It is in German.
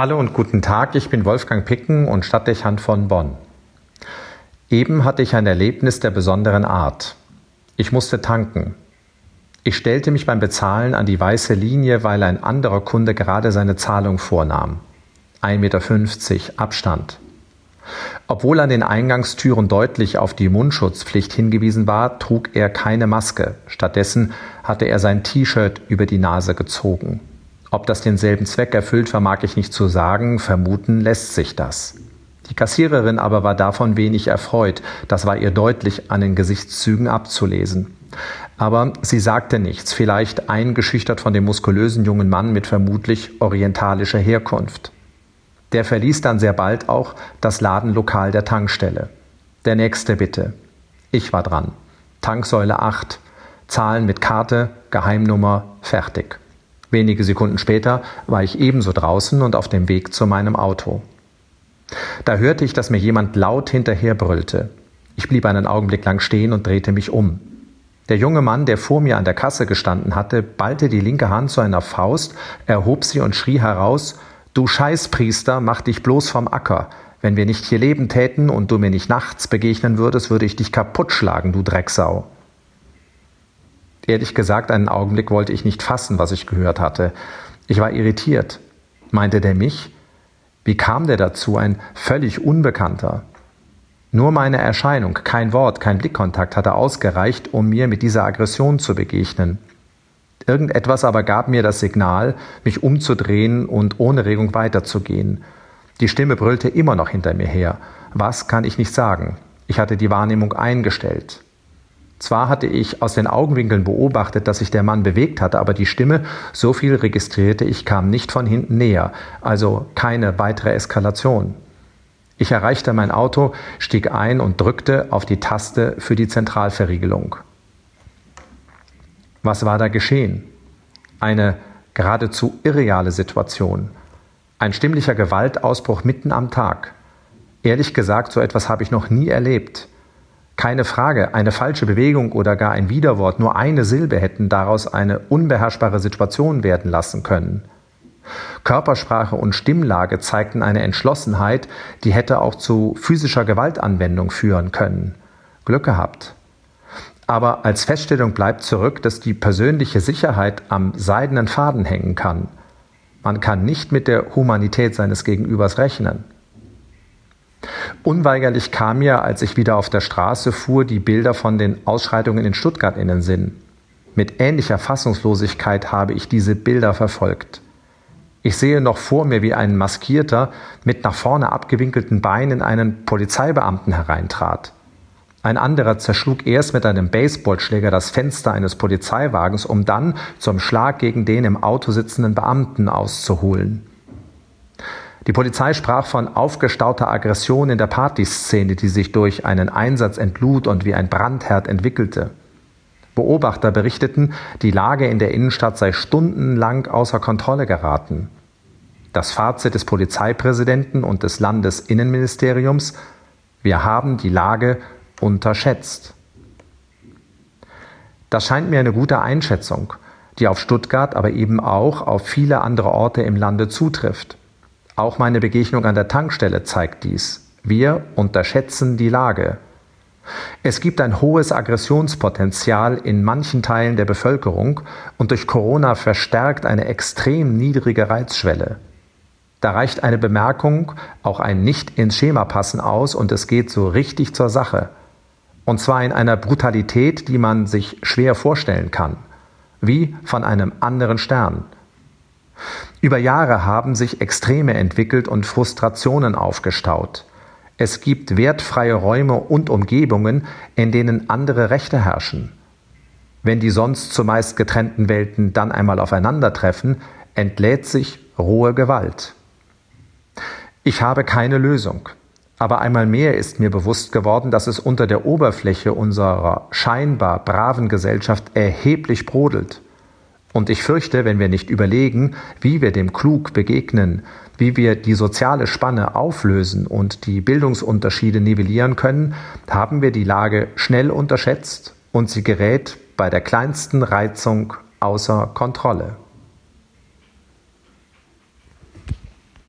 Hallo und guten Tag, ich bin Wolfgang Picken und Stadtdechant von Bonn. Eben hatte ich ein Erlebnis der besonderen Art. Ich musste tanken. Ich stellte mich beim Bezahlen an die weiße Linie, weil ein anderer Kunde gerade seine Zahlung vornahm. 1,50 Meter Abstand. Obwohl an den Eingangstüren deutlich auf die Mundschutzpflicht hingewiesen war, trug er keine Maske. Stattdessen hatte er sein T-Shirt über die Nase gezogen. Ob das denselben Zweck erfüllt, vermag ich nicht zu sagen, vermuten lässt sich das. Die Kassiererin aber war davon wenig erfreut, das war ihr deutlich an den Gesichtszügen abzulesen. Aber sie sagte nichts, vielleicht eingeschüchtert von dem muskulösen jungen Mann mit vermutlich orientalischer Herkunft. Der verließ dann sehr bald auch das Ladenlokal der Tankstelle. Der nächste bitte. Ich war dran. Tanksäule 8. Zahlen mit Karte, Geheimnummer, fertig. Wenige Sekunden später war ich ebenso draußen und auf dem Weg zu meinem Auto. Da hörte ich, dass mir jemand laut hinterher brüllte. Ich blieb einen Augenblick lang stehen und drehte mich um. Der junge Mann, der vor mir an der Kasse gestanden hatte, ballte die linke Hand zu einer Faust, erhob sie und schrie heraus Du Scheißpriester, mach dich bloß vom Acker. Wenn wir nicht hier leben täten und du mir nicht nachts begegnen würdest, würde ich dich kaputt schlagen, du Drecksau. Ehrlich gesagt, einen Augenblick wollte ich nicht fassen, was ich gehört hatte. Ich war irritiert. Meinte der mich? Wie kam der dazu, ein völlig Unbekannter? Nur meine Erscheinung, kein Wort, kein Blickkontakt hatte ausgereicht, um mir mit dieser Aggression zu begegnen. Irgendetwas aber gab mir das Signal, mich umzudrehen und ohne Regung weiterzugehen. Die Stimme brüllte immer noch hinter mir her. Was kann ich nicht sagen? Ich hatte die Wahrnehmung eingestellt. Zwar hatte ich aus den Augenwinkeln beobachtet, dass sich der Mann bewegt hatte, aber die Stimme, so viel registrierte ich, kam nicht von hinten näher, also keine weitere Eskalation. Ich erreichte mein Auto, stieg ein und drückte auf die Taste für die Zentralverriegelung. Was war da geschehen? Eine geradezu irreale Situation. Ein stimmlicher Gewaltausbruch mitten am Tag. Ehrlich gesagt, so etwas habe ich noch nie erlebt. Keine Frage, eine falsche Bewegung oder gar ein Widerwort, nur eine Silbe hätten daraus eine unbeherrschbare Situation werden lassen können. Körpersprache und Stimmlage zeigten eine Entschlossenheit, die hätte auch zu physischer Gewaltanwendung führen können. Glück gehabt. Aber als Feststellung bleibt zurück, dass die persönliche Sicherheit am seidenen Faden hängen kann. Man kann nicht mit der Humanität seines Gegenübers rechnen. Unweigerlich kam mir, als ich wieder auf der Straße fuhr, die Bilder von den Ausschreitungen in Stuttgart in den Sinn. Mit ähnlicher Fassungslosigkeit habe ich diese Bilder verfolgt. Ich sehe noch vor mir, wie ein Maskierter mit nach vorne abgewinkelten Beinen einen Polizeibeamten hereintrat. Ein anderer zerschlug erst mit einem Baseballschläger das Fenster eines Polizeiwagens, um dann zum Schlag gegen den im Auto sitzenden Beamten auszuholen. Die Polizei sprach von aufgestauter Aggression in der Partyszene, die sich durch einen Einsatz entlud und wie ein Brandherd entwickelte. Beobachter berichteten, die Lage in der Innenstadt sei stundenlang außer Kontrolle geraten. Das Fazit des Polizeipräsidenten und des Landesinnenministeriums Wir haben die Lage unterschätzt. Das scheint mir eine gute Einschätzung, die auf Stuttgart, aber eben auch auf viele andere Orte im Lande zutrifft. Auch meine Begegnung an der Tankstelle zeigt dies. Wir unterschätzen die Lage. Es gibt ein hohes Aggressionspotenzial in manchen Teilen der Bevölkerung und durch Corona verstärkt eine extrem niedrige Reizschwelle. Da reicht eine Bemerkung, auch ein Nicht ins Schema passen aus und es geht so richtig zur Sache. Und zwar in einer Brutalität, die man sich schwer vorstellen kann. Wie von einem anderen Stern. Über Jahre haben sich Extreme entwickelt und Frustrationen aufgestaut. Es gibt wertfreie Räume und Umgebungen, in denen andere Rechte herrschen. Wenn die sonst zumeist getrennten Welten dann einmal aufeinandertreffen, entlädt sich rohe Gewalt. Ich habe keine Lösung, aber einmal mehr ist mir bewusst geworden, dass es unter der Oberfläche unserer scheinbar braven Gesellschaft erheblich brodelt. Und ich fürchte, wenn wir nicht überlegen, wie wir dem klug begegnen, wie wir die soziale Spanne auflösen und die Bildungsunterschiede nivellieren können, haben wir die Lage schnell unterschätzt und sie gerät bei der kleinsten Reizung außer Kontrolle.